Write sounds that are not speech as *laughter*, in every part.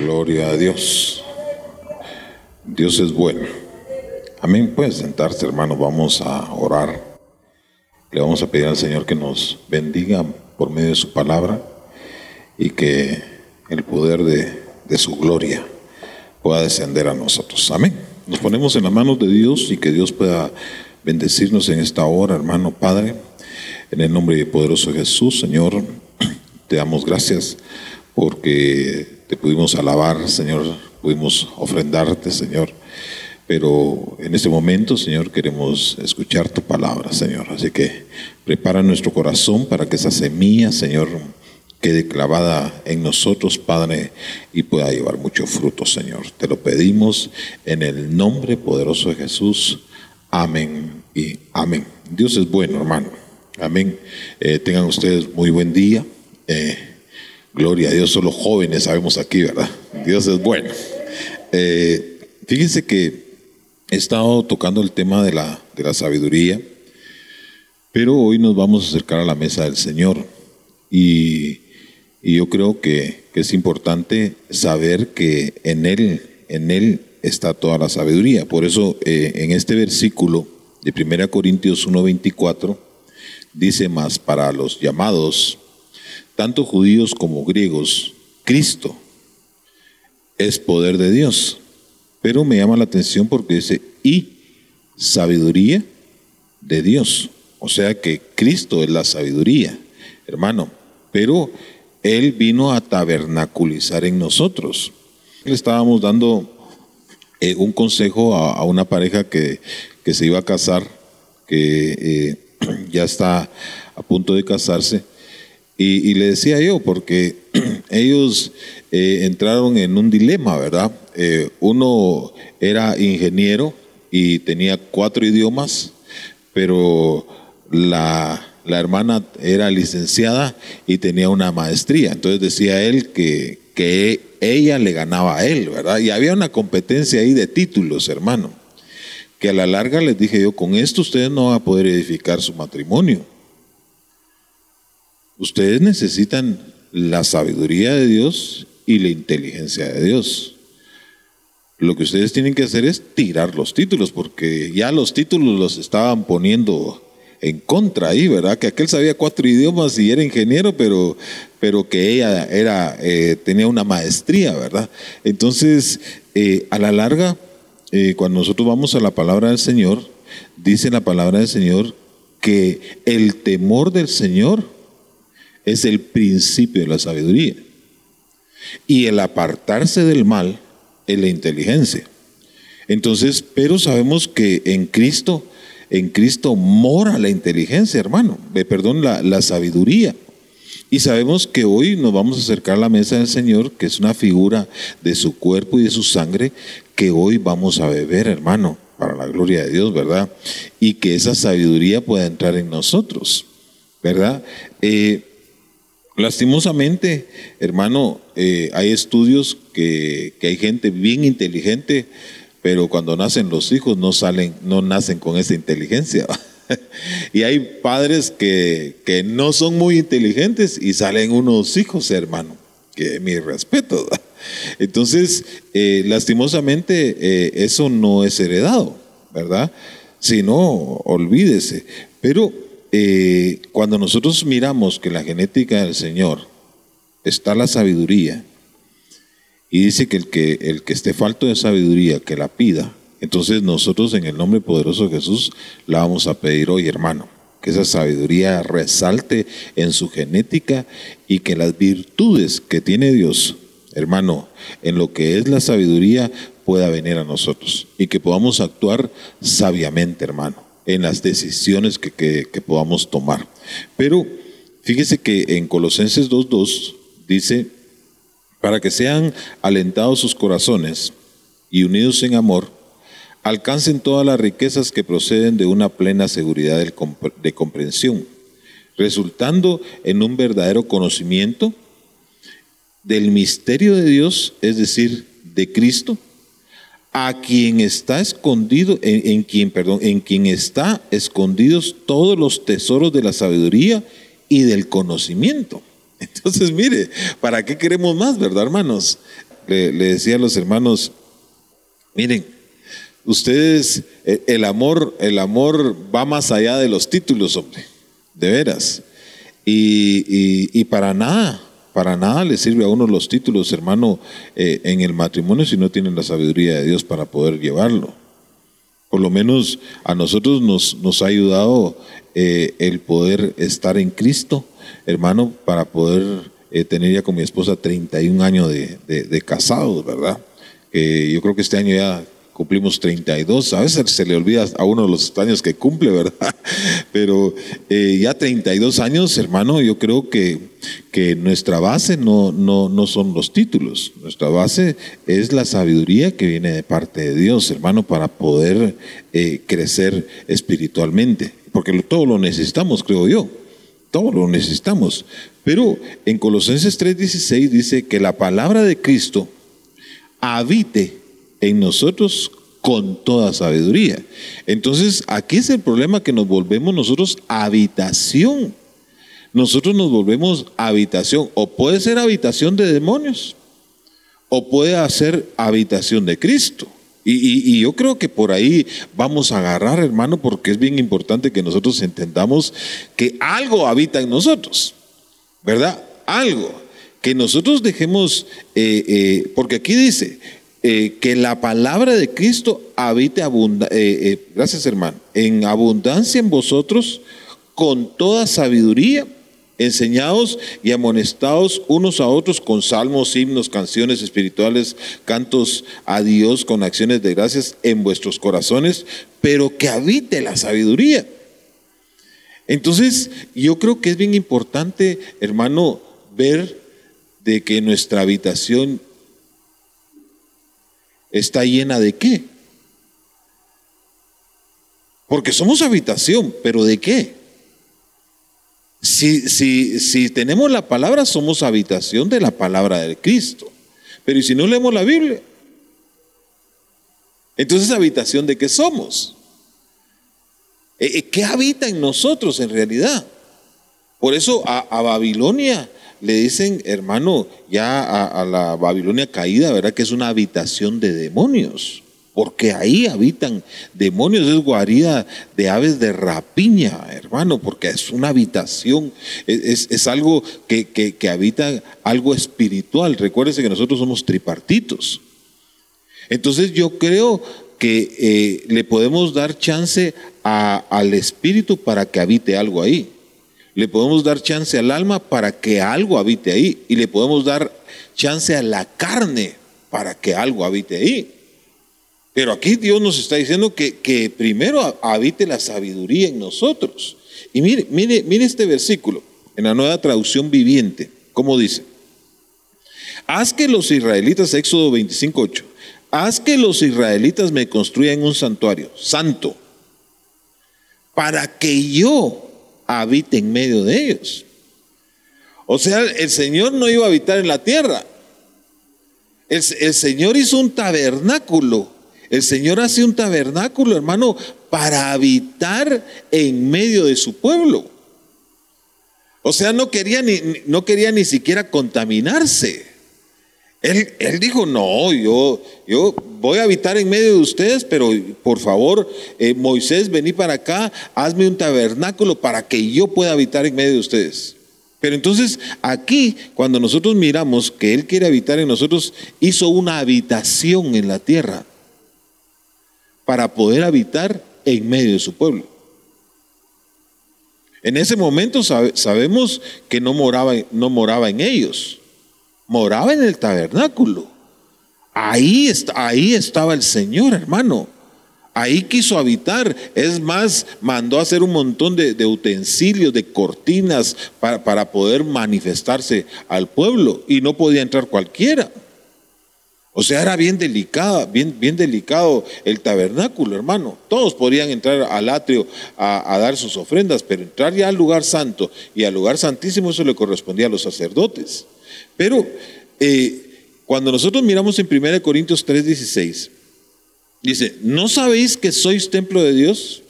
Gloria a Dios. Dios es bueno. Amén. Pueden sentarse, hermanos. Vamos a orar. Le vamos a pedir al Señor que nos bendiga por medio de su palabra y que el poder de, de su gloria pueda descender a nosotros. Amén. Nos ponemos en las manos de Dios y que Dios pueda bendecirnos en esta hora, hermano Padre. En el nombre poderoso de Jesús, Señor, *clears throat* te damos gracias porque te pudimos alabar, Señor, pudimos ofrendarte, Señor. Pero en este momento, Señor, queremos escuchar tu palabra, Señor. Así que prepara nuestro corazón para que esa semilla, Señor, quede clavada en nosotros, Padre, y pueda llevar mucho fruto, Señor. Te lo pedimos en el nombre poderoso de Jesús. Amén y amén. Dios es bueno, hermano. Amén. Eh, tengan ustedes muy buen día. Eh, Gloria a Dios, solo jóvenes sabemos aquí, ¿verdad? Dios es bueno. Eh, fíjense que he estado tocando el tema de la, de la sabiduría, pero hoy nos vamos a acercar a la mesa del Señor. Y, yo creo que, es importante saber que en Él, en Él está toda la sabiduría. Por eso eh, en este versículo de 1 Corintios 1.24 dice más para los llamados tanto judíos como griegos, Cristo es poder de Dios. Pero me llama la atención porque dice, y sabiduría de Dios. O sea que Cristo es la sabiduría, hermano. Pero Él vino a tabernaculizar en nosotros. Le estábamos dando eh, un consejo a, una pareja que, se iba a casar, que eh, *clears throat* ya está a punto de casarse y, le decía yo, porque *clears throat* ellos eh, entraron en un dilema, ¿verdad? Eh, uno era ingeniero y tenía cuatro idiomas, pero la, hermana era licenciada y tenía una maestría. Entonces decía él que, que ella le ganaba a él, ¿verdad? Y había una competencia ahí de títulos, hermano, que a la larga les dije yo, con esto ustedes no van a poder edificar su matrimonio Ustedes necesitan la sabiduría de Dios y la inteligencia de Dios. Lo que ustedes tienen que hacer es tirar los títulos, porque ya los títulos los estaban poniendo en contra ahí, ¿verdad? Que aquel sabía cuatro idiomas y era ingeniero, pero, pero que ella era, eh, tenía una maestría, ¿verdad? Entonces, eh, a la larga, eh, cuando nosotros vamos a la palabra del Señor, dice la palabra del Señor que el temor del Señor es el principio de la sabiduría. Y el apartarse del mal es la inteligencia. Entonces, pero sabemos que en Cristo, en Cristo mora la inteligencia, hermano, eh, perdón, la, la sabiduría. Y sabemos que hoy nos vamos a acercar a la mesa del Señor, que es una figura de su cuerpo y de su sangre, que hoy vamos a beber, hermano, para la gloria de Dios, ¿verdad? Y que esa sabiduría pueda entrar en nosotros, ¿verdad? Eh, Lastimosamente, hermano, eh, hay estudios que, hay gente bien inteligente, pero cuando nacen los hijos no salen, no nacen con esa inteligencia. *laughs* y hay padres que, no son muy inteligentes y salen unos hijos, hermano, que mi respeto. *laughs* Entonces, eh, lastimosamente, eh, eso no es heredado, ¿verdad? Si no, olvídese. Pero eh, cuando nosotros miramos que la genética del Señor está la sabiduría, y dice que el que, el que esté falto de sabiduría, que la pida, entonces nosotros en el nombre poderoso de Jesús la vamos a pedir hoy, hermano. Que esa sabiduría resalte en su genética y que las virtudes que tiene Dios, hermano, en lo que es la sabiduría, pueda venir a nosotros y que podamos actuar sabiamente, hermano en las decisiones que, podamos tomar. Pero fíjese que en Colosenses 2.2 dice, para que sean alentados sus corazones y unidos en amor, alcancen todas las riquezas que proceden de una plena seguridad de comprensión, resultando en un verdadero conocimiento del misterio de Dios, es decir, de Cristo, a quien está escondido, en, quien, perdón, en quien está escondidos todos los tesoros de la sabiduría y del conocimiento. *laughs* Entonces, mire, ¿para qué queremos más, verdad, hermanos? le, decía a los hermanos, miren, ustedes, e, el amor, el amor va más allá de los títulos, hombre, de veras. Y, para nada, para nada le sirve a uno los títulos, hermano, eh, en el matrimonio si no tienen la sabiduría de Dios para poder llevarlo. Por lo menos a nosotros nos, nos ha ayudado eh, el poder estar en Cristo, hermano, para poder eh, tener ya con mi esposa 31 años de, de, casados, ¿verdad? yo creo que este año ya cumplimos 32, a veces se le olvida a uno los años que cumple, ¿verdad? *laughs* Pero eh, ya 32 años, hermano, yo creo que, que nuestra base no, no, no, son los títulos, nuestra base es la sabiduría que viene de parte de Dios, hermano, para poder crecer espiritualmente, porque todo lo necesitamos, creo yo. Todo lo necesitamos. Pero en Colosenses 3:16 dice que la palabra de Cristo habite en nosotros con toda sabiduría. Entonces, aquí es el problema que nos volvemos nosotros habitación. Nosotros nos volvemos habitación. O puede ser habitación de demonios, o puede ser habitación de Cristo. Y, yo creo que por ahí vamos a agarrar, hermano, porque es bien importante que nosotros entendamos que algo habita en nosotros, ¿verdad? Algo. Que nosotros dejemos, eh, eh, porque aquí dice eh, que la palabra de Cristo habite abundancia, gracias hermano, en abundancia en vosotros con toda sabiduría enseñados y amonestados unos a otros con salmos, himnos, canciones espirituales, cantos a Dios con acciones de gracias en vuestros corazones, pero que habite la sabiduría. Entonces, yo creo que es bien importante, hermano, ver de que nuestra habitación está llena de qué. Porque somos habitación, pero ¿de qué? Si, si, si tenemos la palabra, somos habitación de la palabra de Cristo. Pero ¿y si no leemos la Biblia? Entonces, ¿habitación de qué somos? Eh, eh, ¿Qué habita en nosotros en realidad? Por eso a, Babilonia le dicen, hermano, ya a, la Babilonia caída, ¿verdad? Que es una habitación de demonios porque ahí habitan demonios, es guarida de aves de rapiña, hermano, porque es una habitación, es, algo que, habita algo espiritual. Recuérdese que nosotros somos tripartitos. Entonces yo creo que eh, le podemos dar chance al espíritu para que habite algo ahí. Le podemos dar chance al alma para que algo habite ahí. Y le podemos dar chance a la carne para que algo habite ahí. Pero aquí Dios nos está diciendo que, primero habite la sabiduría en nosotros. Y mire, mire, mire este versículo en la nueva traducción viviente, ¿cómo dice? Haz que los israelitas, Éxodo 25.8, haz que los israelitas me construyan un santuario santo para que yo habite en medio de ellos. O sea, el Señor no iba a habitar en la tierra. el Señor hizo un tabernáculo el Señor hace un tabernáculo, hermano, para habitar en medio de su pueblo. O sea, no quería ni, no quería ni siquiera contaminarse. Él, él, dijo, no, yo, yo voy a habitar en medio de ustedes, pero por favor, eh, Moisés, vení para acá, hazme un tabernáculo para que yo pueda habitar en medio de ustedes. Pero entonces aquí, cuando nosotros miramos que Él quiere habitar en nosotros, hizo una habitación en la tierra para poder habitar en medio de su pueblo. En ese momento sabemos que no moraba, no moraba en ellos, moraba en el tabernáculo. Ahí, ahí estaba el Señor, hermano. Ahí quiso habitar. Es más, mandó a hacer un montón de, utensilios, de cortinas para, para poder manifestarse al pueblo. Y no podía entrar cualquiera. O sea, era bien delicado, bien, bien delicado el tabernáculo, hermano. Todos podían entrar al atrio a, dar sus ofrendas, pero entrar ya al lugar santo y al lugar santísimo, eso le correspondía a los sacerdotes. Pero eh, cuando nosotros miramos en 1 Corintios 3:16, dice, ¿no sabéis que sois templo de Dios?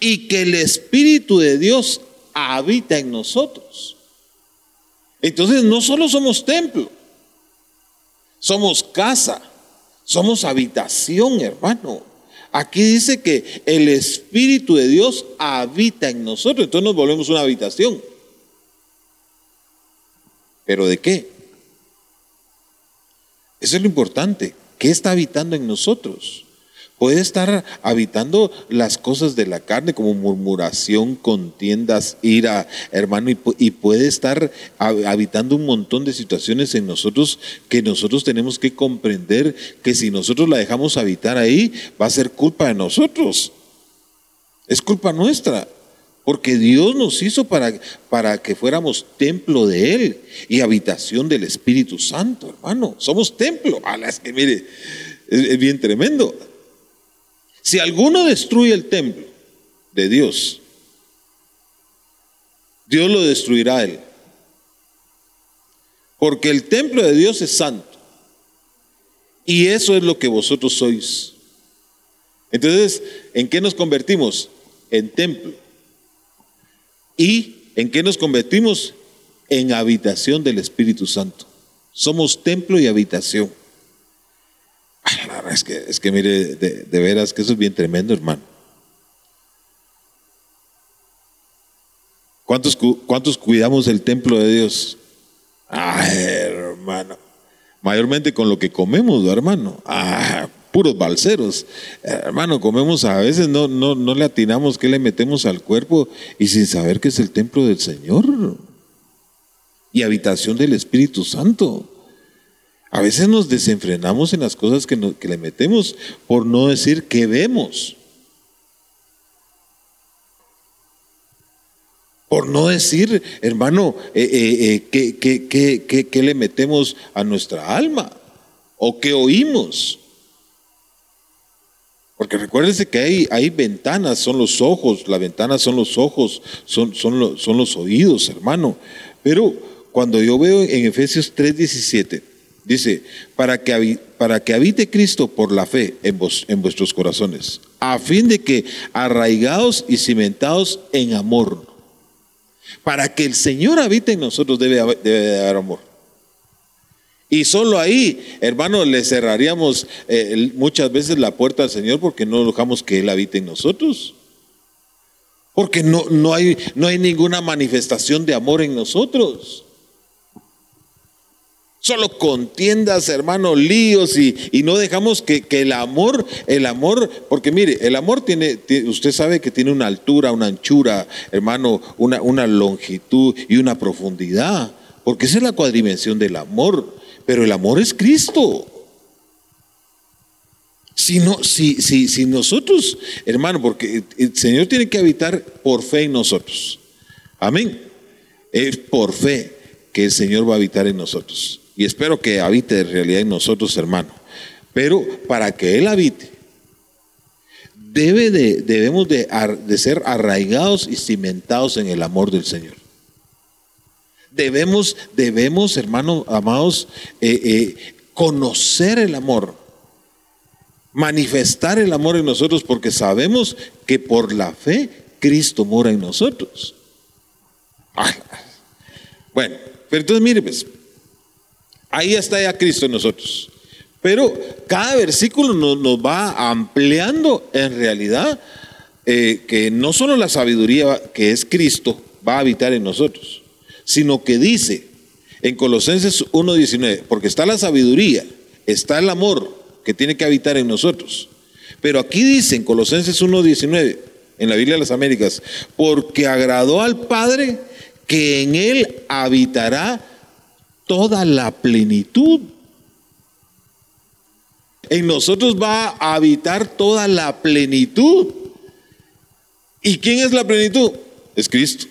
Y que el Espíritu de Dios habita en nosotros. Entonces, no solo somos templo, somos casa, somos habitación, hermano. Aquí dice que el Espíritu de Dios habita en nosotros, entonces nos volvemos una habitación. ¿Pero de qué? Eso es lo importante. ¿Qué está habitando en nosotros? Puede estar habitando las cosas de la carne como murmuración, contiendas, ira, hermano, y, puede estar habitando un montón de situaciones en nosotros que nosotros tenemos que comprender que si nosotros la dejamos habitar ahí, va a ser culpa de nosotros. Es culpa nuestra. Porque Dios nos hizo para, para que fuéramos templo de Él y habitación del Espíritu Santo, hermano. Somos templo. A las que mire, es bien tremendo. Si alguno destruye el templo de Dios, Dios lo destruirá a él. Porque el templo de Dios es santo. Y eso es lo que vosotros sois. Entonces, ¿en qué nos convertimos? En templo. ¿Y en qué nos convertimos? En habitación del Espíritu Santo. Somos templo y habitación. Es que, es que mire, de, veras que eso es bien tremendo, hermano. ¿Cuántos, ¿Cuántos cuidamos el templo de Dios? Ay, hermano. Mayormente con lo que comemos, hermano. Ah, puros balseros. Hermano, comemos a veces, no, no, no le atinamos que le metemos al cuerpo y sin saber que es el templo del Señor y habitación del Espíritu Santo. A veces nos desenfrenamos en las cosas que, le metemos, por no decir que vemos. Por no decir, hermano, eh, eh, eh ¿qué, le metemos a nuestra alma o qué oímos. Porque recuérdense que hay, hay ventanas, son los ojos, las ventanas son los ojos, son, son, son los oídos, hermano. Pero cuando yo veo en Efesios 3:17, Dice, para que, para que habite Cristo por la fe en, vos, en vuestros corazones, a fin de que arraigados y cimentados en amor. Para que el Señor habite en nosotros debe, debe haber amor. Y solo ahí, hermano, le cerraríamos eh, muchas veces la puerta al Señor porque no dejamos que Él habite en nosotros. Porque no, no, hay, no hay ninguna manifestación de amor en nosotros. Solo contiendas, hermano, líos y, no dejamos que, el amor, el amor, porque mire, el amor tiene, usted sabe que tiene una altura, una anchura, hermano, una, una longitud y una profundidad, porque esa es la cuadrimensión del amor, pero el amor es Cristo. Si, no, si, si, si nosotros, hermano, porque el Señor tiene que habitar por fe en nosotros. Amén. Es por fe que el Señor va a habitar en nosotros. Y espero que habite de realidad en nosotros, hermano. Pero para que Él habite, debe de, debemos de, ser arraigados y cimentados en el amor del Señor. Debemos, debemos, hermanos amados, eh, eh, conocer el amor, manifestar el amor en nosotros, porque sabemos que por la fe Cristo mora en nosotros. bueno, pero entonces mire, pues, Ahí está ya Cristo en nosotros. Pero cada versículo nos, va ampliando en realidad eh, que no solo la sabiduría que es Cristo va a habitar en nosotros, sino que dice en Colosenses 1.19, porque está la sabiduría, está el amor que tiene que habitar en nosotros. Pero aquí dice en Colosenses 1.19, en la Biblia de las Américas, porque agradó al Padre que en él habitará toda la plenitud. En nosotros va a habitar toda la plenitud. ¿Y quién es la plenitud? Es Cristo.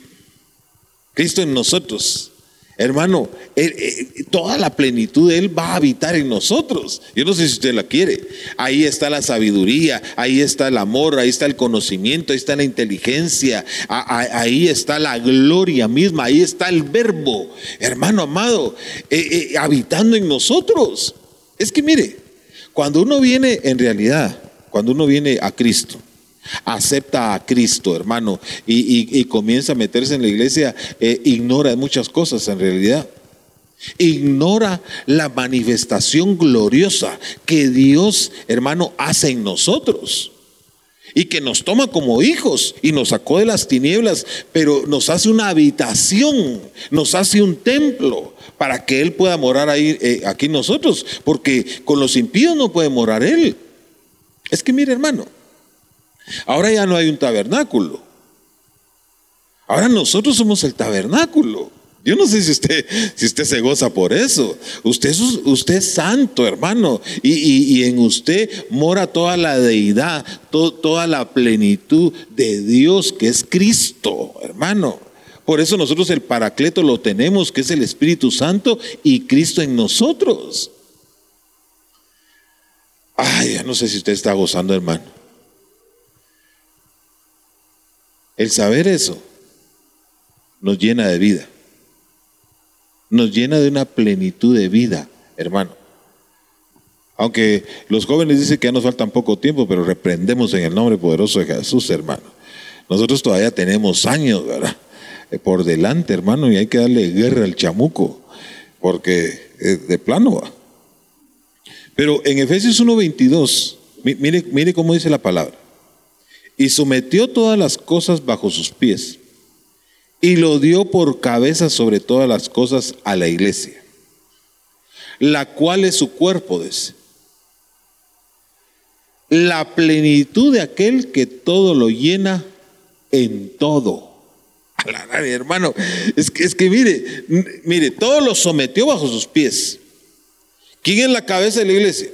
Cristo en nosotros. Hermano, toda la plenitud de Él va a habitar en nosotros. Yo no sé si usted la quiere. Ahí está la sabiduría, ahí está el amor, ahí está el conocimiento, ahí está la inteligencia, ahí está la gloria misma, ahí está el verbo, hermano amado, eh, eh, habitando en nosotros. Es que mire, cuando uno viene en realidad, cuando uno viene a Cristo, acepta a Cristo, hermano, y, comienza a meterse en la iglesia, eh, ignora muchas cosas en realidad. Ignora la manifestación gloriosa que Dios, hermano, hace en nosotros. Y que nos toma como hijos y nos sacó de las tinieblas, pero nos hace una habitación, nos hace un templo para que Él pueda morar ahí, eh, aquí nosotros, porque con los impíos no puede morar Él. Es que mire hermano, ahora ya no hay un tabernáculo, ahora nosotros somos el tabernáculo. Yo no sé si usted, si usted se goza por eso. Usted, usted es santo, hermano. Y, en usted mora toda la deidad, toda la plenitud de Dios, que es Cristo, hermano. Por eso nosotros el Paracleto lo tenemos, que es el Espíritu Santo y Cristo en nosotros. Ay, ya no sé si usted está gozando, hermano. El saber eso nos llena de vida nos llena de una plenitud de vida, hermano. Aunque los jóvenes dicen que ya nos falta poco tiempo, pero reprendemos en el nombre poderoso de Jesús, hermano. Nosotros todavía tenemos años, ¿verdad? Eh, por delante, hermano, y hay que darle guerra al chamuco, porque de plano va. Pero en Efesios 1:22, mire, mire cómo dice la palabra. Y sometió todas las cosas bajo sus pies y lo dio por cabeza sobre todas las cosas a la iglesia, la cual es su cuerpo, dice. La plenitud de aquel que todo lo llena en todo. A la hermano, es que, es que mire, mire, todo lo sometió bajo sus pies. ¿Quién es la cabeza de la iglesia?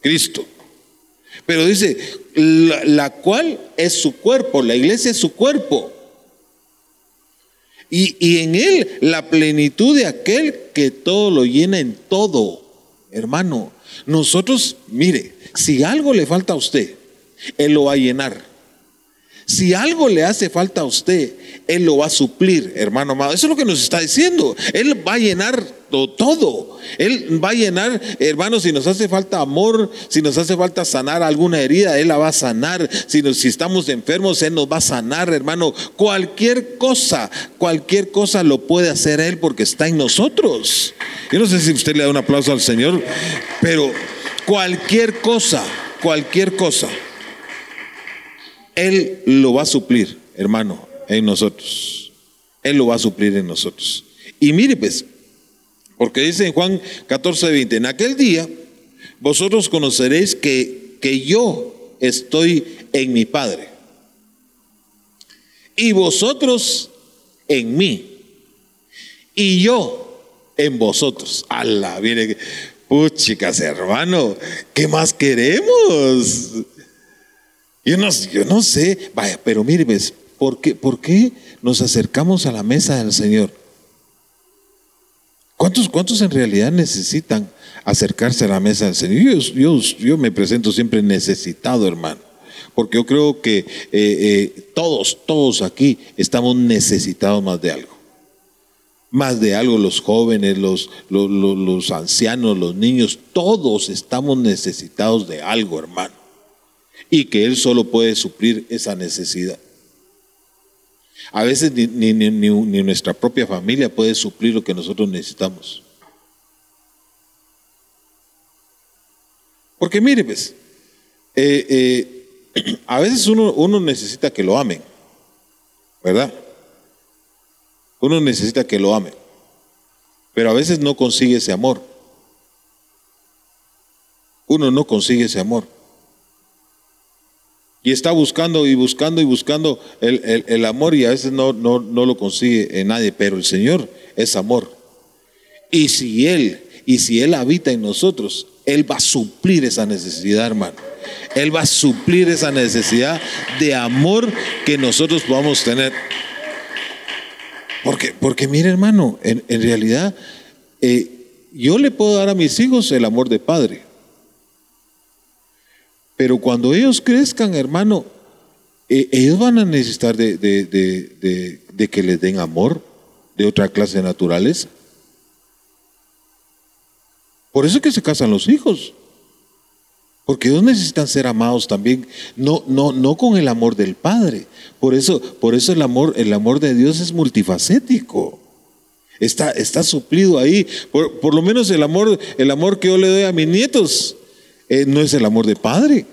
Cristo. Pero dice, la, cual es su cuerpo, la iglesia es su cuerpo. Y, en Él la plenitud de aquel que todo lo llena en todo. Hermano, nosotros, mire, si algo le falta a usted, Él lo va a llenar. Si algo le hace falta a usted, Él lo va a suplir, hermano amado. Eso es lo que nos está diciendo. Él va a llenar todo. Él va a llenar, hermanos, si nos hace falta amor, si nos hace falta sanar alguna herida, Él la va a sanar. Si, si estamos enfermos, Él nos va a sanar, hermano. Cualquier cosa, cualquier cosa lo puede hacer Él porque está en nosotros. Yo no sé si usted le da un aplauso al Señor, pero cualquier cosa, cualquier cosa, Él lo va a suplir, hermano, en nosotros. Él lo va a suplir en nosotros. Y mire, pues, porque dice en Juan 14, 20, en aquel día vosotros conoceréis que, que yo estoy en mi Padre. Y vosotros en mí. Y yo en vosotros. Allah, mire, puchicas, hermano, ¿qué más queremos? Yo no, yo no sé, vaya, pero mire, ¿por qué, ¿por qué nos acercamos a la mesa del Señor? ¿Cuántos, ¿Cuántos en realidad necesitan acercarse a la mesa del Señor? Yo, yo, me presento siempre necesitado, hermano, porque yo creo que eh, eh, todos, todos aquí estamos necesitados más de algo. Más de algo, los jóvenes, los, los ancianos, los niños, todos estamos necesitados de algo, hermano. Y que Él solo puede suplir esa necesidad. A veces ni, nuestra propia familia puede suplir lo que nosotros necesitamos. Porque mire, pues, eh, eh, *clears throat* a veces uno, uno necesita que lo amen, ¿verdad? Uno necesita que lo amen, pero a veces no consigue ese amor. Uno no consigue ese amor. Y está buscando y buscando y buscando el, amor y a veces no, no, lo consigue en nadie, pero el Señor es amor. Y si Él, y si Él habita en nosotros, Él va a suplir esa necesidad, hermano. Él va a suplir esa necesidad de amor que nosotros podamos tener. Porque, porque mire, hermano, en, realidad eh, yo le puedo dar a mis hijos el amor de padre. Pero cuando ellos crezcan, hermano, e, ellos van a necesitar de, que les den amor de otra clase de naturaleza. Por eso es que se casan los hijos. Porque ellos necesitan ser amados también, no, no, no con el amor del Padre. Por eso, por eso el amor, el amor de Dios es multifacético. Está, está suplido ahí. Por, lo menos el amor, el amor que yo le doy a mis nietos eh, no es el amor de padre.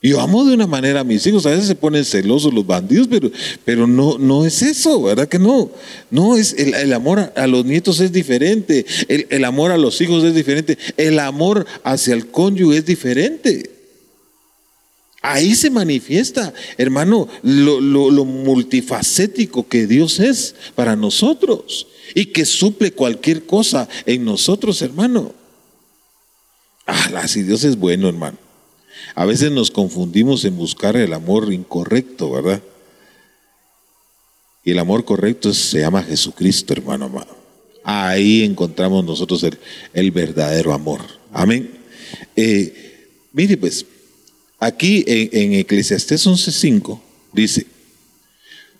Yo amo de una manera a mis hijos, a veces se ponen celosos los bandidos, pero, pero no, no es eso, ¿verdad que no? No, es el, amor a, los nietos es diferente, el, amor a los hijos es diferente, el amor hacia el cónyuge es diferente. Ahí se manifiesta, hermano, lo, lo multifacético que Dios es para nosotros y que suple cualquier cosa en nosotros, hermano. Ah, si Dios es bueno, hermano. A veces nos confundimos en buscar el amor incorrecto, ¿verdad? Y el amor correcto se llama Jesucristo, hermano amado. Ahí encontramos nosotros el, verdadero amor. Amén. Eh, mire pues, aquí en, en Eclesiastés 11.5 dice,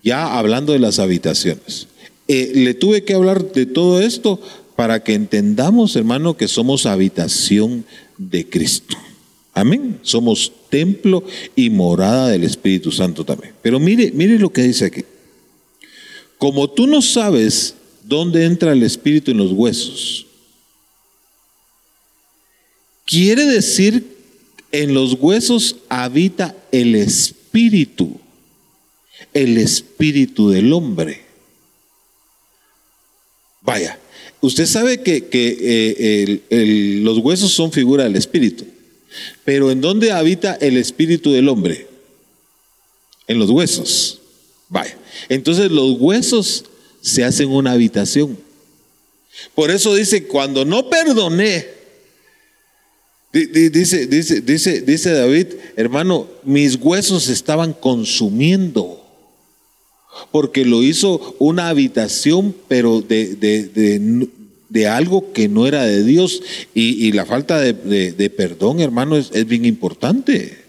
ya hablando de las habitaciones, eh, le tuve que hablar de todo esto para que entendamos, hermano, que somos habitación de Cristo. Amén. Somos templo y morada del Espíritu Santo también. Pero mire, mire lo que dice aquí. Como tú no sabes dónde entra el Espíritu en los huesos, quiere decir en los huesos habita el Espíritu, el Espíritu del hombre. Vaya, usted sabe que, eh, los huesos son figura del Espíritu. Pero ¿en dónde habita el espíritu del hombre? En los huesos. Vaya. Entonces los huesos se hacen una habitación. Por eso dice, cuando no perdoné, dice, dice, dice, dice David, hermano, mis huesos estaban consumiendo. Porque lo hizo una habitación, pero de, de, de algo que no era de Dios. Y, la falta de, perdón, hermano, es, es bien importante.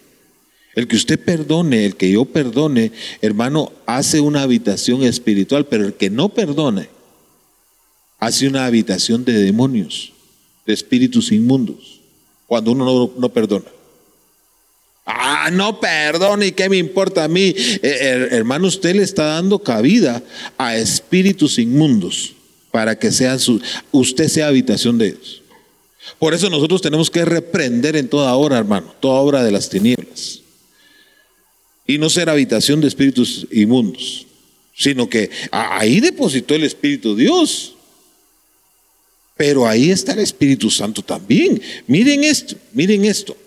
El que usted perdone, el que yo perdone, hermano, hace una habitación espiritual, pero el que no perdone, hace una habitación de demonios, de espíritus inmundos, cuando uno no, no perdona. Ah, no perdone, ¿y qué me importa a mí? Eh, hermano, usted le está dando cabida a espíritus inmundos para que sea su, usted sea habitación de Dios. Por eso nosotros tenemos que reprender en toda hora, hermano, toda obra de las tinieblas. Y no ser habitación de espíritus inmundos, sino que ahí depositó el Espíritu Dios. Pero ahí está el Espíritu Santo también. Miren esto, miren esto.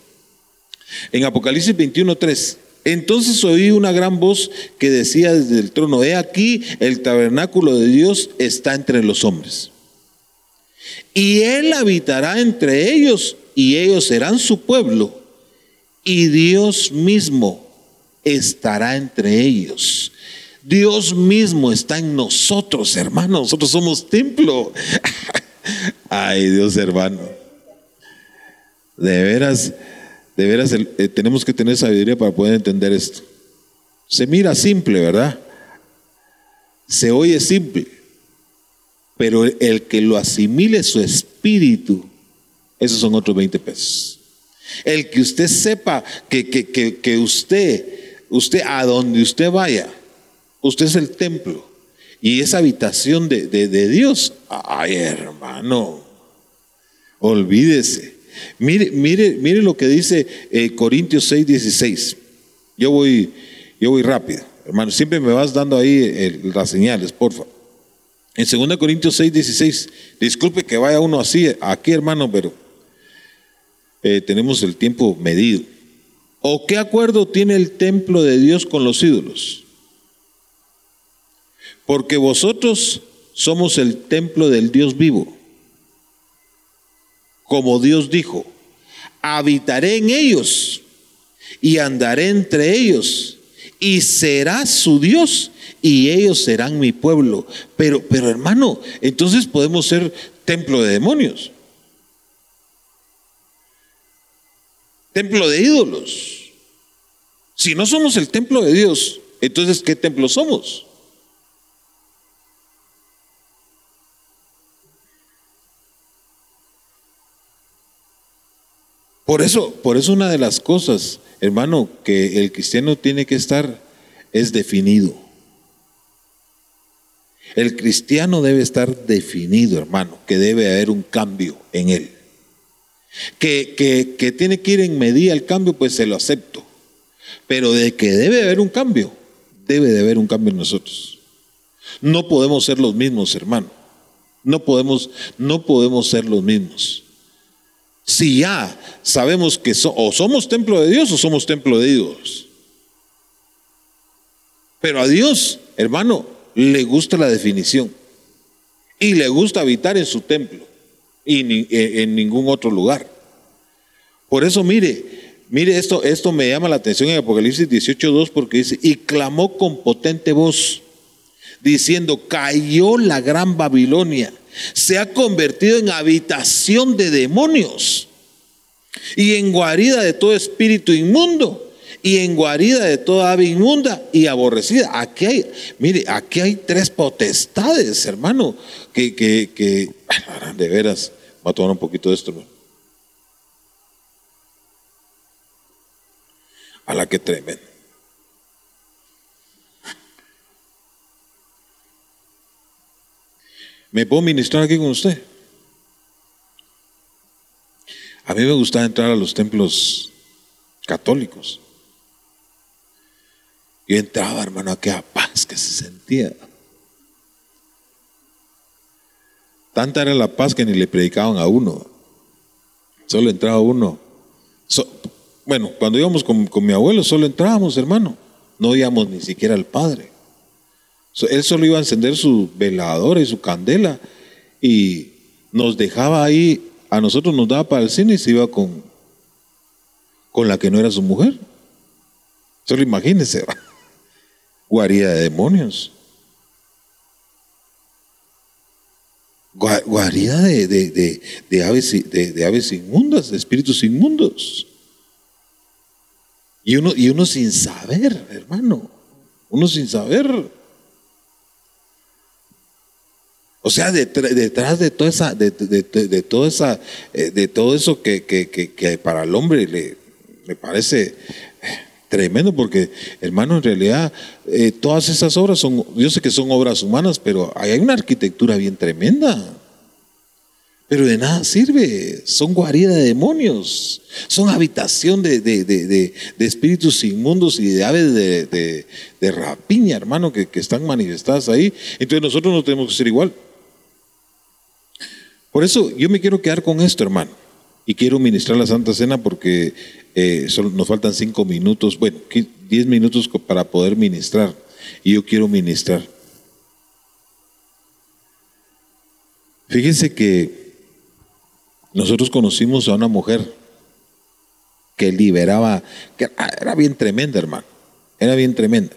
En Apocalipsis 21.3 entonces oí una gran voz que decía desde el trono, he aquí, el tabernáculo de Dios está entre los hombres. Y Él habitará entre ellos y ellos serán su pueblo. Y Dios mismo estará entre ellos. Dios mismo está en nosotros, hermano. Nosotros somos templo. *laughs* Ay, Dios hermano. De veras, de veras eh, tenemos que tener sabiduría para poder entender esto. Se mira simple, ¿verdad? Se oye simple, pero el que lo asimile su espíritu, esos son otros 20 pesos. El que usted sepa que, que, usted, usted a donde usted vaya, usted es el templo y esa habitación de, de Dios. Ay, hermano, olvídese. Mire, mire, mire lo que dice eh, Corintios 6, 16. Yo voy, yo voy rápido, hermano. Siempre me vas dando ahí eh, las señales, por favor. En 2 Corintios 6, 16. Disculpe que vaya uno así, aquí, hermano, pero eh, tenemos el tiempo medido. ¿O qué acuerdo tiene el templo de Dios con los ídolos? Porque vosotros somos el templo del Dios vivo como Dios dijo, habitaré en ellos y andaré entre ellos y será su Dios y ellos serán mi pueblo. Pero, pero hermano, entonces podemos ser templo de demonios, templo de ídolos. Si no somos el templo de Dios, entonces ¿qué templo somos? Por eso, por eso una de las cosas, hermano, que el cristiano tiene que estar es definido. El cristiano debe estar definido, hermano, que debe haber un cambio en él. Que, que, tiene que ir en medida el cambio, pues se lo acepto. Pero de que debe haber un cambio, debe de haber un cambio en nosotros. No podemos ser los mismos, hermano. No podemos, no podemos ser los mismos. Si ya sabemos que o somos templo de Dios o somos templo de ídolos. Pero a Dios, hermano, le gusta la definición y le gusta habitar en su templo y eh, en ningún otro lugar. Por eso mire, mire esto, esto me llama la atención en Apocalipsis 18.2 porque dice, y clamó con potente voz, diciendo, cayó la gran Babilonia, se ha convertido en habitación de demonios y en guarida de todo espíritu inmundo y en guarida de toda ave inmunda y aborrecida. Aquí hay, mire, aquí hay tres potestades, hermano, que, que, de veras, voy a tomar un poquito de esto, A la que tremendo. ¿Me puedo ministrar aquí con usted? A mí me gusta entrar a los templos católicos. Yo entraba, hermano, aquella paz que se sentía. Tanta era la paz que ni le predicaban a uno. Solo entraba uno. bueno, cuando íbamos con, mi abuelo, solo entrábamos, hermano. No íbamos ni siquiera al Padre. Él solo iba a encender su veladora y su candela y nos dejaba ahí, a nosotros nos daba para el cine y se iba con, con la que no era su mujer. Solo imagínense guarida de demonios. Guarida de, de, aves, de, aves inmundas, de espíritus inmundos. Y uno, y uno sin saber, hermano. Uno sin saber. O sea, detrás de toda esa, de, toda esa, eh, de todo eso que, que, para el hombre le, le parece Tremendo porque, hermano, en realidad eh, todas esas obras son, yo sé que son obras humanas, pero hay una arquitectura bien tremenda. Pero de nada sirve, son guarida de demonios, son habitación de, de, espíritus inmundos y de aves de, rapiña, hermano, que, que están manifestadas ahí. Entonces nosotros no tenemos que ser igual. Por eso yo me quiero quedar con esto, hermano, y quiero ministrar la Santa Cena porque eh, solo nos faltan cinco minutos, bueno, diez minutos para poder ministrar. Y yo quiero ministrar. Fíjense que nosotros conocimos a una mujer que liberaba, que era bien tremenda, hermano, era bien tremenda.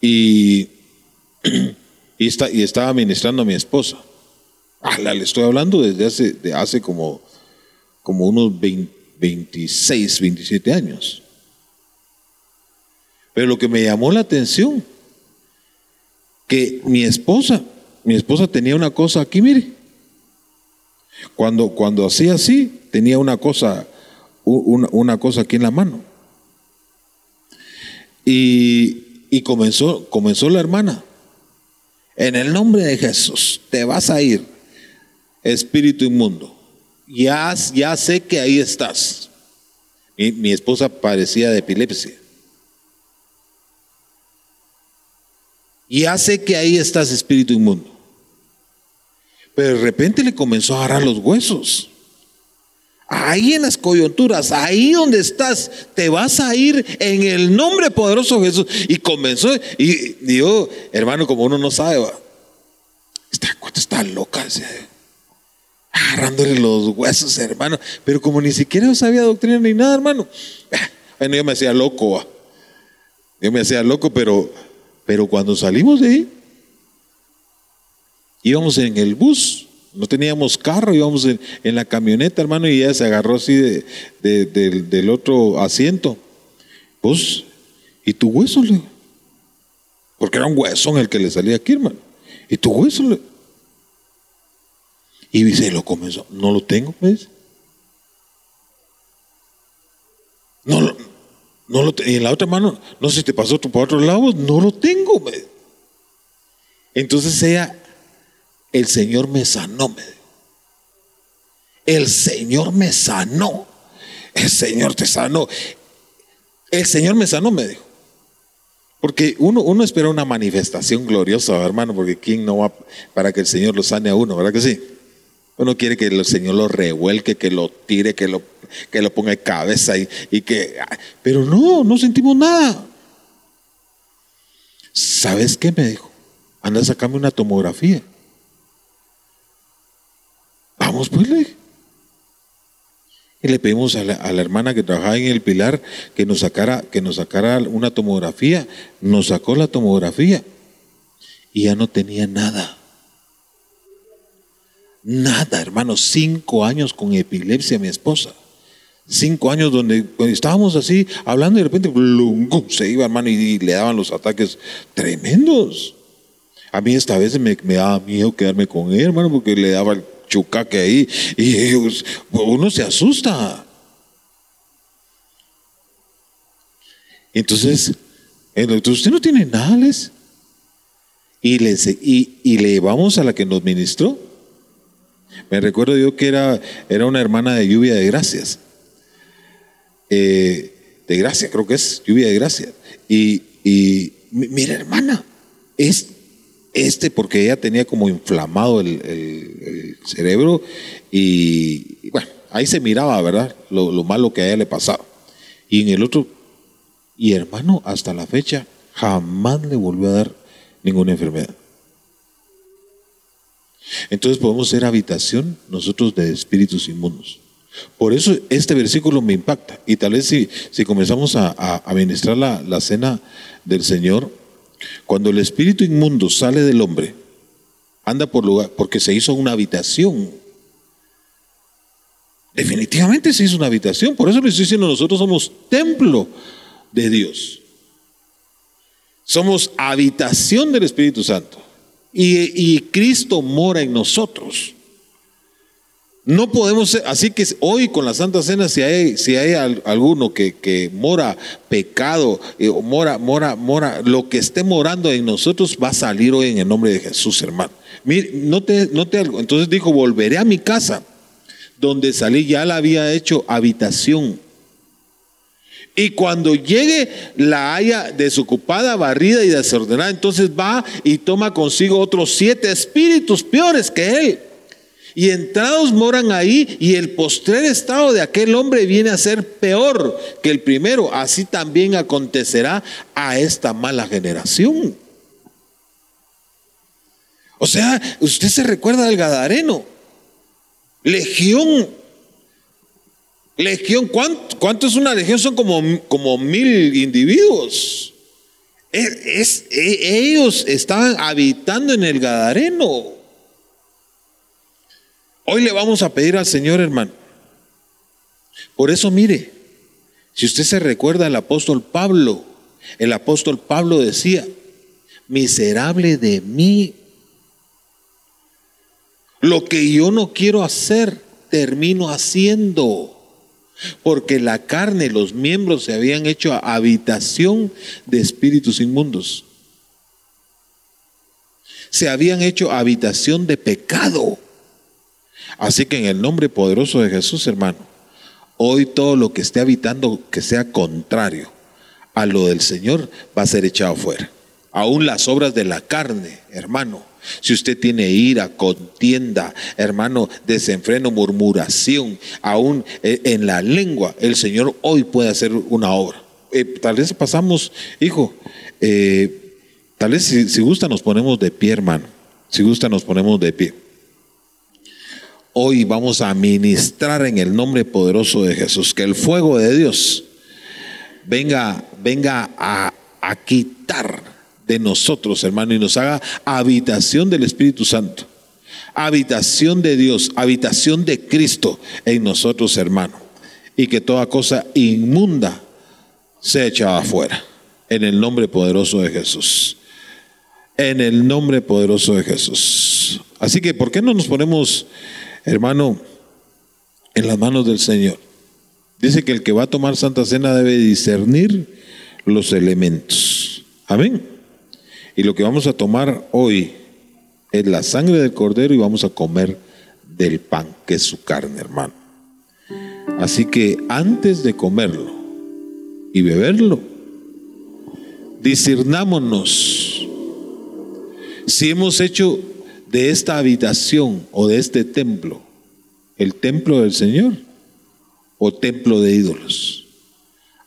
Y, *clears throat* y, estaba ministrando a mi esposa. Ah, le estoy hablando desde hace, de hace como, como unos 20, 26, 27 años. Pero lo que me llamó la atención, que mi esposa, mi esposa tenía una cosa aquí, mire. Cuando, cuando hacía así, tenía una cosa, una cosa aquí en la mano. Y, y comenzó, comenzó la hermana. En el nombre de Jesús, te vas a ir, espíritu inmundo ya, ya sé que ahí estás. Mi, esposa padecía de epilepsia. Ya sé que ahí estás, espíritu inmundo. Pero de repente le comenzó a agarrar los huesos. Ahí en las coyunturas, ahí donde estás, te vas a ir en el nombre poderoso de Jesús. Y comenzó, y dijo, hermano, como uno no sabe, esta está loca agarrándole los huesos, hermano. Pero como ni siquiera sabía doctrina ni nada, hermano. Ah, bueno, yo me hacía loco. Yo me hacía loco, pero, pero cuando salimos de ahí, íbamos en el bus. No teníamos carro, íbamos en, la camioneta, hermano, y ella se agarró así de, del otro asiento. Pues, ¿y tu hueso? Le? Porque era un huesón el que le salía aquí, hermano. ¿Y tu hueso? Le? Y se lo comenzó. No lo tengo, ¿ves? No, no lo en la otra mano, no sé si te pasó por otro lado, no lo tengo, ¿ves? Entonces ella, el Señor me sanó, me. El Señor me sanó. El Señor te sanó. El Señor me sanó, me dijo. Porque uno, uno espera una manifestación gloriosa, hermano, porque ¿quién no va para que el Señor lo sane a uno, verdad que sí? Uno quiere que el Señor lo revuelque, que lo tire, que lo, que lo ponga de cabeza y, que... Pero no, no sentimos nada. ¿Sabes qué me dijo? Anda a sacarme una tomografía. Vamos pues, le. Y le pedimos a la, hermana que trabajaba en el Pilar que nos, sacara, que nos sacara una tomografía. Nos sacó la tomografía y ya no tenía nada. Nada, hermano. Cinco años con epilepsia mi esposa. Cinco años donde estábamos así hablando y de repente se iba, hermano, y, le daban los ataques tremendos. A mí esta vez me, me daba miedo quedarme con él, hermano, porque le daba el chucaque ahí y uno se asusta. Entonces, el doctor, usted no tiene nada, les. Y le, y, y le llevamos a la que nos ministró. Me recuerdo yo que era, era una hermana de lluvia de gracias. Eh, de gracia, creo que es lluvia de gracia. Y, y mira, hermana, es este porque ella tenía como inflamado el, cerebro y, bueno, ahí se miraba, ¿verdad? Lo, lo, malo que a ella le pasaba. Y en el otro, y hermano, hasta la fecha jamás le volvió a dar ninguna enfermedad. Entonces podemos ser habitación nosotros de espíritus inmundos. Por eso este versículo me impacta. Y tal vez si, si comenzamos a, a, ministrar la, la cena del Señor, cuando el espíritu inmundo sale del hombre, anda por lugar, porque se hizo una habitación. Definitivamente se hizo una habitación. Por eso le estoy diciendo, nosotros somos templo de Dios. Somos habitación del Espíritu Santo. Y, Cristo mora en nosotros. No podemos, así que hoy con la Santa Cena, si hay, si hay alguno que, mora pecado, eh, mora, mora, mora, lo que esté morando en nosotros va a salir hoy en el nombre de Jesús, hermano. Mire, note, note algo. Entonces dijo, volveré a mi casa, donde salí, ya la había hecho habitación. Y cuando llegue la haya desocupada, barrida y desordenada, entonces va y toma consigo otros siete espíritus peores que él y entrados moran ahí y el postrer estado de aquel hombre viene a ser peor que el primero. Así también acontecerá a esta mala generación. O sea, usted se recuerda del Gadareno. Legión. Legión, ¿cuánto, es una legión? Son como, como mil individuos. es, e, ellos estaban habitando en el Gadareno. Hoy le vamos a pedir al Señor, hermano. Por eso, mire, si usted se recuerda al apóstol Pablo, el apóstol Pablo decía, miserable de mí, lo que yo no quiero hacer, termino haciendo. Porque la carne, los miembros se habían hecho habitación de espíritus inmundos. Se habían hecho habitación de pecado. Así que en el nombre poderoso de Jesús, hermano, hoy todo lo que esté habitando que sea contrario a lo del Señor va a ser echado fuera. Aún las obras de la carne, hermano. Si usted tiene ira, contienda, hermano, desenfreno, murmuración, aún eh, en la lengua, el Señor hoy puede hacer una obra. Eh, tal vez pasamos, hijo, eh, tal vez si, gusta nos ponemos de pie, hermano. Si gusta nos ponemos de pie. Hoy vamos a ministrar en el nombre poderoso de Jesús, que el fuego de Dios venga, venga a, a quitar de nosotros, hermano, y nos haga habitación del Espíritu Santo, habitación de Dios, habitación de Cristo en nosotros, hermano, y que toda cosa inmunda sea echada afuera, en el nombre poderoso de Jesús. En el nombre poderoso de Jesús. Así que, ¿por qué no nos ponemos hermano, en las manos del Señor. Dice que el que va a tomar Santa Cena debe discernir los elementos. Amén. Y lo que vamos a tomar hoy es la sangre del cordero y vamos a comer del pan, que es su carne, hermano. Así que antes de comerlo y beberlo, discernámonos si hemos hecho de esta habitación o de este templo el templo del Señor o templo de ídolos.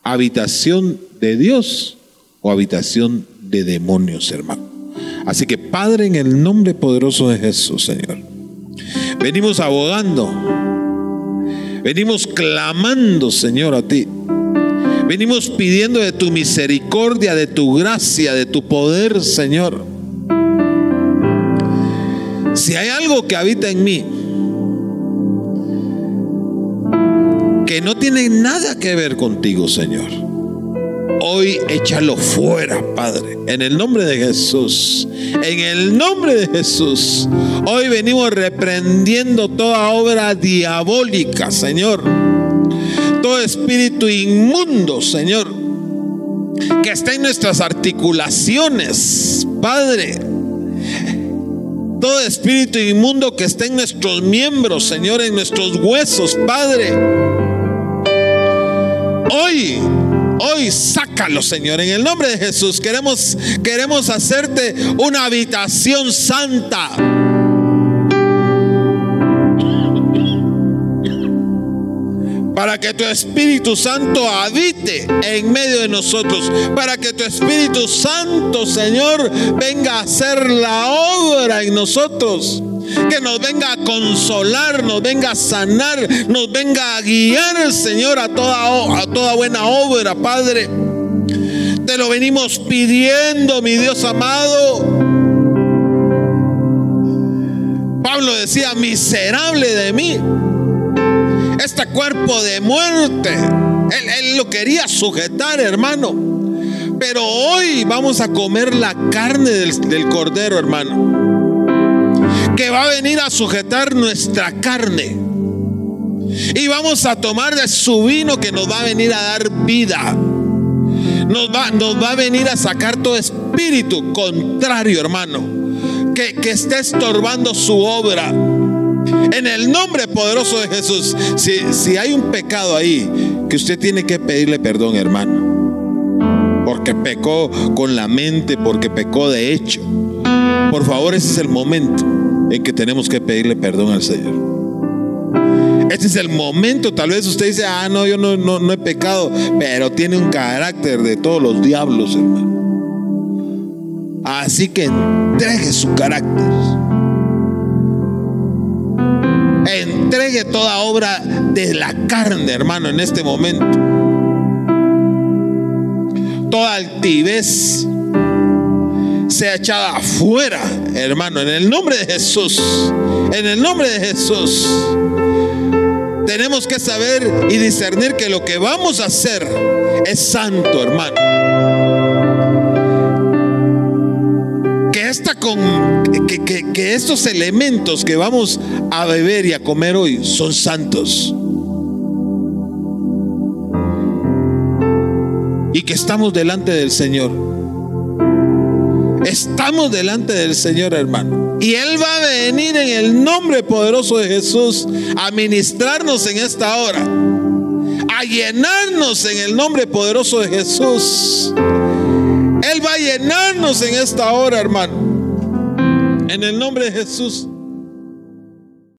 Habitación de Dios o habitación de demonios, hermano. Así que Padre, en el nombre poderoso de Jesús, Señor, venimos abogando, venimos clamando, Señor, a ti. Venimos pidiendo de tu misericordia, de tu gracia, de tu poder, Señor. Si hay algo que habita en mí, que no tiene nada que ver contigo, Señor Hoy échalo fuera, Padre, en el nombre de Jesús. En el nombre de Jesús. Hoy venimos reprendiendo toda obra diabólica, Señor. Todo espíritu inmundo, Señor, que está en nuestras articulaciones, Padre. Todo espíritu inmundo que está en nuestros miembros, Señor, en nuestros huesos, Padre. Hoy Hoy sácalo, Señor. En el nombre de Jesús queremos, queremos hacerte una habitación santa. para que tu Espíritu Santo habite en medio de nosotros, para que tu Espíritu Santo, Señor, venga a hacer la obra en nosotros que nos venga a consolar, nos venga a sanar, nos venga a guiar, Señor, a toda, a toda buena obra, Padre. Te lo venimos pidiendo, mi Dios amado. Pablo decía, miserable de mí, este cuerpo de muerte. Él, lo quería sujetar, hermano. Pero hoy vamos a comer la carne del, del cordero, hermano que va a venir a sujetar nuestra carne. Y vamos a tomar de su vino que nos va a venir a dar vida. Nos va, nos va a venir a sacar todo espíritu contrario, hermano, que, que esté estorbando su obra. En el nombre poderoso de Jesús, si, si hay un pecado ahí, que usted tiene que pedirle perdón, hermano. Porque pecó con la mente, porque pecó de hecho. Por favor, ese es el momento en que tenemos que pedirle perdón al Señor. Este es el momento, tal vez usted dice, ah, no, yo no, he pecado, pero tiene un carácter de todos los diablos, hermano. Así que entregue su carácter. Entregue toda obra de la carne, hermano, en este momento. Toda altivez, sea echada afuera, hermano, en el nombre de Jesús. En el nombre de Jesús. Tenemos que saber y discernir que lo que vamos a hacer es santo, hermano. Que, esta con, que, que estos elementos que vamos a beber y a comer hoy son santos. Y que estamos delante del Señor. Estamos delante del Señor, hermano. Y Él va a venir en el nombre poderoso de Jesús a ministrarnos en esta hora. A llenarnos en el nombre poderoso de Jesús. Él va a llenarnos en esta hora, hermano. En el nombre de Jesús.